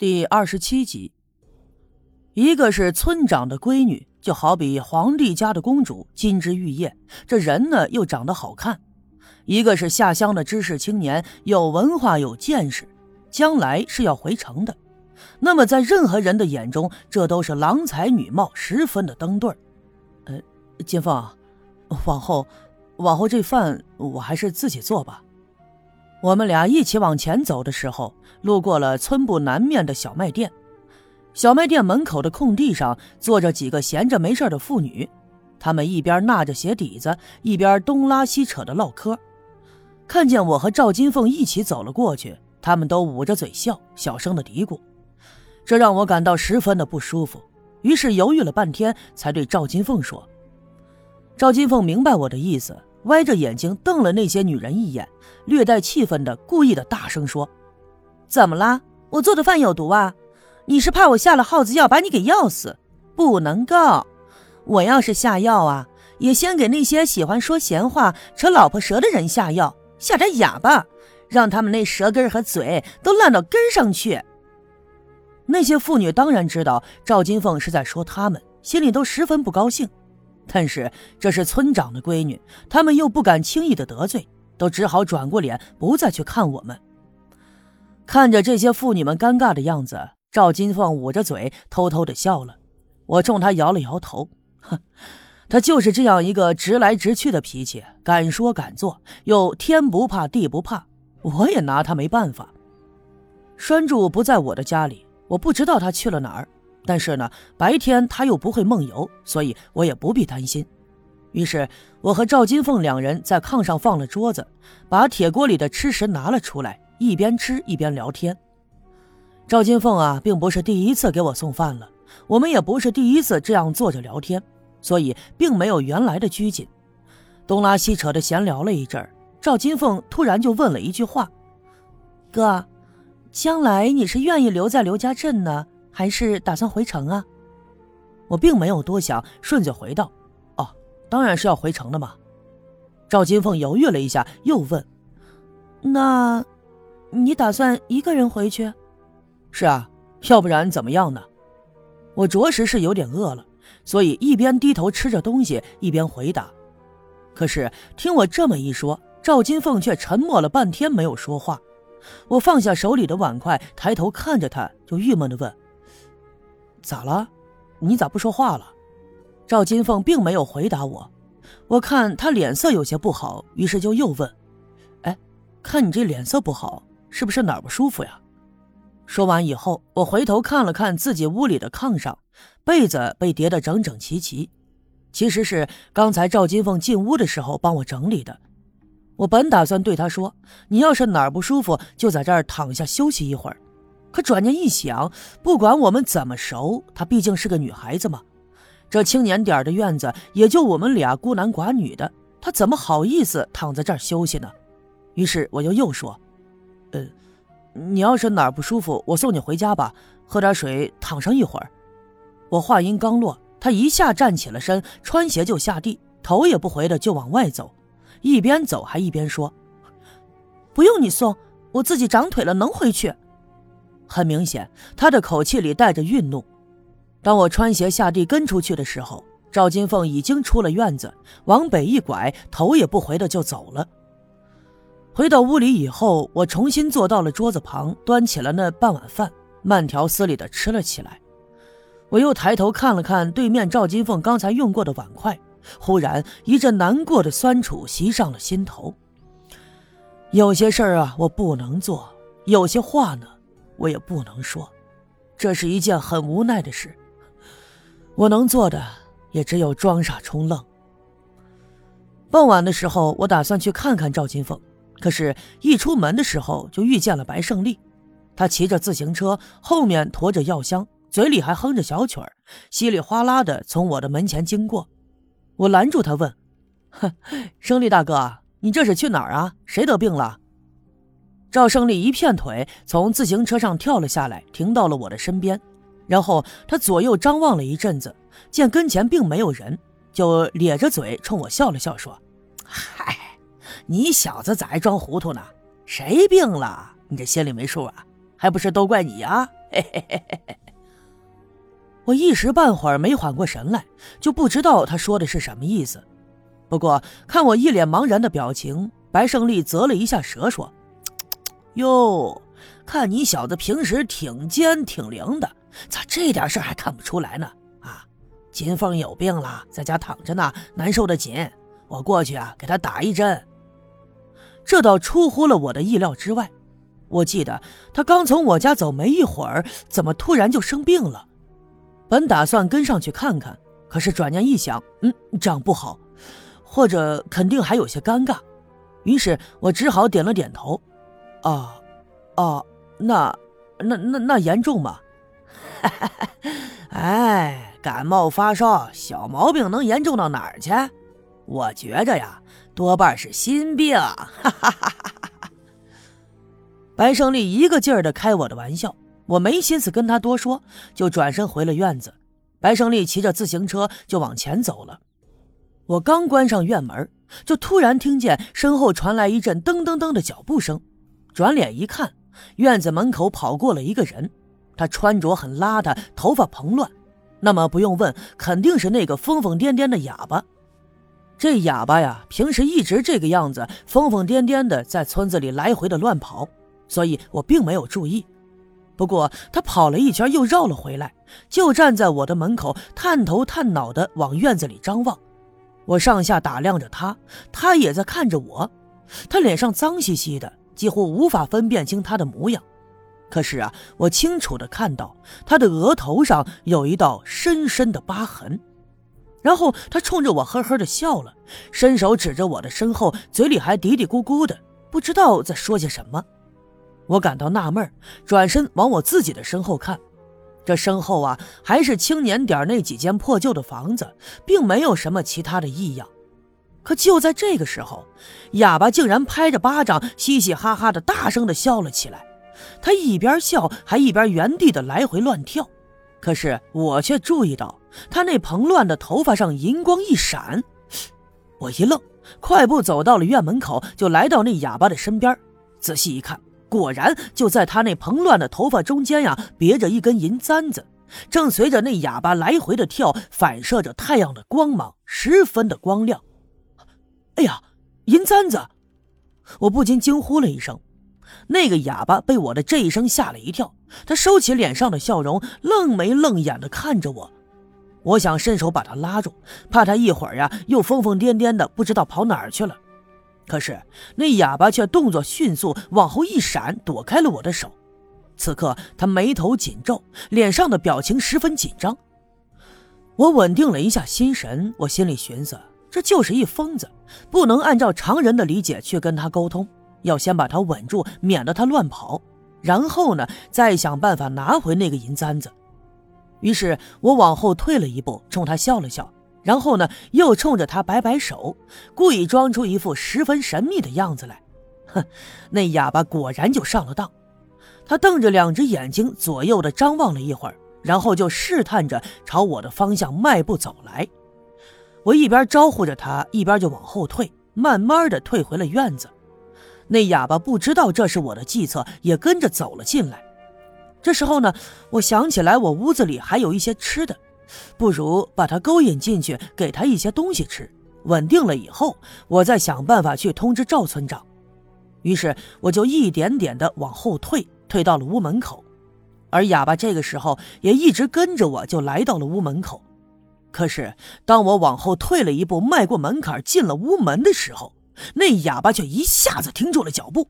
第二十七集，一个是村长的闺女，就好比皇帝家的公主，金枝玉叶，这人呢又长得好看；一个是下乡的知识青年，有文化有见识，将来是要回城的。那么在任何人的眼中，这都是郎才女貌，十分的登对呃，金凤，往后，往后这饭我还是自己做吧。我们俩一起往前走的时候，路过了村部南面的小卖店。小卖店门口的空地上坐着几个闲着没事的妇女，她们一边纳着鞋底子，一边东拉西扯的唠嗑。看见我和赵金凤一起走了过去，她们都捂着嘴笑，小声的嘀咕，这让我感到十分的不舒服。于是犹豫了半天，才对赵金凤说：“赵金凤，明白我的意思。”歪着眼睛瞪了那些女人一眼，略带气愤的故意的大声说：“怎么啦？我做的饭有毒啊？你是怕我下了耗子药把你给药死？不能够！我要是下药啊，也先给那些喜欢说闲话、扯老婆舌的人下药，下点哑巴，让他们那舌根和嘴都烂到根上去。”那些妇女当然知道赵金凤是在说他们，心里都十分不高兴。但是这是村长的闺女，他们又不敢轻易的得罪，都只好转过脸，不再去看我们。看着这些妇女们尴尬的样子，赵金凤捂着嘴，偷偷的笑了。我冲他摇了摇头，哼，他就是这样一个直来直去的脾气，敢说敢做，又天不怕地不怕，我也拿他没办法。栓柱不在我的家里，我不知道他去了哪儿。但是呢，白天他又不会梦游，所以我也不必担心。于是，我和赵金凤两人在炕上放了桌子，把铁锅里的吃食拿了出来，一边吃一边聊天。赵金凤啊，并不是第一次给我送饭了，我们也不是第一次这样坐着聊天，所以并没有原来的拘谨。东拉西扯的闲聊了一阵儿，赵金凤突然就问了一句话：“哥，将来你是愿意留在刘家镇呢？”还是打算回城啊？我并没有多想，顺嘴回道：“哦，当然是要回城的嘛。”赵金凤犹豫了一下，又问：“那，你打算一个人回去？”“是啊，要不然怎么样呢？”我着实是有点饿了，所以一边低头吃着东西，一边回答。可是听我这么一说，赵金凤却沉默了半天，没有说话。我放下手里的碗筷，抬头看着他，就郁闷的问。咋了？你咋不说话了？赵金凤并没有回答我，我看她脸色有些不好，于是就又问：“哎，看你这脸色不好，是不是哪儿不舒服呀？”说完以后，我回头看了看自己屋里的炕上，被子被叠得整整齐齐，其实是刚才赵金凤进屋的时候帮我整理的。我本打算对她说：“你要是哪儿不舒服，就在这儿躺下休息一会儿。”可转念一想，不管我们怎么熟，她毕竟是个女孩子嘛。这青年点的院子也就我们俩孤男寡女的，她怎么好意思躺在这儿休息呢？于是我就又说：“呃，你要是哪儿不舒服，我送你回家吧，喝点水，躺上一会儿。”我话音刚落，她一下站起了身，穿鞋就下地，头也不回的就往外走，一边走还一边说：“不用你送，我自己长腿了，能回去。”很明显，他的口气里带着愠怒。当我穿鞋下地跟出去的时候，赵金凤已经出了院子，往北一拐，头也不回的就走了。回到屋里以后，我重新坐到了桌子旁，端起了那半碗饭，慢条斯理的吃了起来。我又抬头看了看对面赵金凤刚才用过的碗筷，忽然一阵难过的酸楚袭上了心头。有些事儿啊，我不能做；有些话呢。我也不能说，这是一件很无奈的事。我能做的也只有装傻充愣。傍晚的时候，我打算去看看赵金凤，可是，一出门的时候就遇见了白胜利。他骑着自行车，后面驮着药箱，嘴里还哼着小曲儿，稀里哗啦的从我的门前经过。我拦住他问：“哼，胜利大哥，你这是去哪儿啊？谁得病了？”赵胜利一片腿从自行车上跳了下来，停到了我的身边，然后他左右张望了一阵子，见跟前并没有人，就咧着嘴冲我笑了笑，说：“嗨，你小子咋还装糊涂呢？谁病了？你这心里没数啊？还不是都怪你啊？嘿 嘿嘿嘿嘿。我一时半会儿没缓过神来，就不知道他说的是什么意思。不过看我一脸茫然的表情，白胜利啧了一下舌，说：“哟，看你小子平时挺尖挺灵的，咋这点事还看不出来呢？啊，金凤有病了，在家躺着呢，难受的紧。我过去啊，给他打一针。这倒出乎了我的意料之外。我记得他刚从我家走没一会儿，怎么突然就生病了？”本打算跟上去看看，可是转念一想，嗯，这样不好，或者肯定还有些尴尬，于是我只好点了点头。啊，啊，那，那那那严重吗？哎，感冒发烧，小毛病能严重到哪儿去？我觉着呀，多半是心病。哈哈哈哈哈！白胜利一个劲儿的开我的玩笑。我没心思跟他多说，就转身回了院子。白胜利骑着自行车就往前走了。我刚关上院门，就突然听见身后传来一阵噔噔噔的脚步声。转脸一看，院子门口跑过了一个人。他穿着很邋遢，头发蓬乱。那么不用问，肯定是那个疯疯癫癫的哑巴。这哑巴呀，平时一直这个样子，疯疯癫癫的在村子里来回的乱跑，所以我并没有注意。不过他跑了一圈，又绕了回来，就站在我的门口，探头探脑的往院子里张望。我上下打量着他，他也在看着我。他脸上脏兮兮的，几乎无法分辨清他的模样。可是啊，我清楚的看到他的额头上有一道深深的疤痕。然后他冲着我呵呵的笑了，伸手指着我的身后，嘴里还嘀嘀咕咕的，不知道在说些什么。我感到纳闷，转身往我自己的身后看，这身后啊，还是青年点那几间破旧的房子，并没有什么其他的异样。可就在这个时候，哑巴竟然拍着巴掌，嘻嘻哈哈的大声的笑了起来。他一边笑，还一边原地的来回乱跳。可是我却注意到他那蓬乱的头发上银光一闪，我一愣，快步走到了院门口，就来到那哑巴的身边，仔细一看。果然，就在他那蓬乱的头发中间呀，别着一根银簪子，正随着那哑巴来回的跳，反射着太阳的光芒，十分的光亮。哎呀，银簪子！我不禁惊呼了一声。那个哑巴被我的这一声吓了一跳，他收起脸上的笑容，愣眉愣眼的看着我。我想伸手把他拉住，怕他一会儿呀又疯疯癫癫的，不知道跑哪儿去了。可是那哑巴却动作迅速，往后一闪，躲开了我的手。此刻他眉头紧皱，脸上的表情十分紧张。我稳定了一下心神，我心里寻思：这就是一疯子，不能按照常人的理解去跟他沟通，要先把他稳住，免得他乱跑。然后呢，再想办法拿回那个银簪子。于是我往后退了一步，冲他笑了笑。然后呢，又冲着他摆摆手，故意装出一副十分神秘的样子来。哼，那哑巴果然就上了当。他瞪着两只眼睛，左右的张望了一会儿，然后就试探着朝我的方向迈步走来。我一边招呼着他，一边就往后退，慢慢的退回了院子。那哑巴不知道这是我的计策，也跟着走了进来。这时候呢，我想起来我屋子里还有一些吃的。不如把他勾引进去，给他一些东西吃，稳定了以后，我再想办法去通知赵村长。于是我就一点点的往后退，退到了屋门口，而哑巴这个时候也一直跟着我，就来到了屋门口。可是当我往后退了一步，迈过门槛进了屋门的时候，那哑巴却一下子停住了脚步，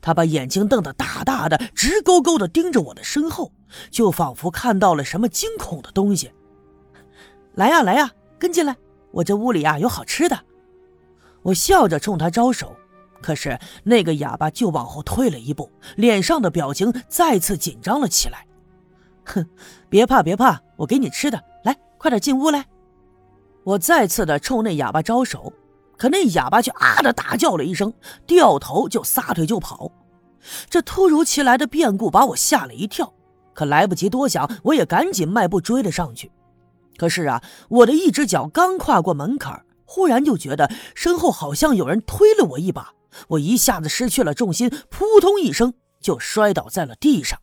他把眼睛瞪得大大的，直勾勾的盯着我的身后，就仿佛看到了什么惊恐的东西。来呀来呀，跟进来！我这屋里啊有好吃的。我笑着冲他招手，可是那个哑巴就往后退了一步，脸上的表情再次紧张了起来。哼，别怕别怕，我给你吃的，快点进屋来！我再次的冲那哑巴招手，可那哑巴却啊的大叫了一声，掉头就撒腿就跑。这突如其来的变故把我吓了一跳，可来不及多想，我也赶紧迈步追了上去。可是啊，我的一只脚刚跨过门槛，忽然就觉得身后好像有人推了我一把，我一下子失去了重心，扑通一声就摔倒在了地上。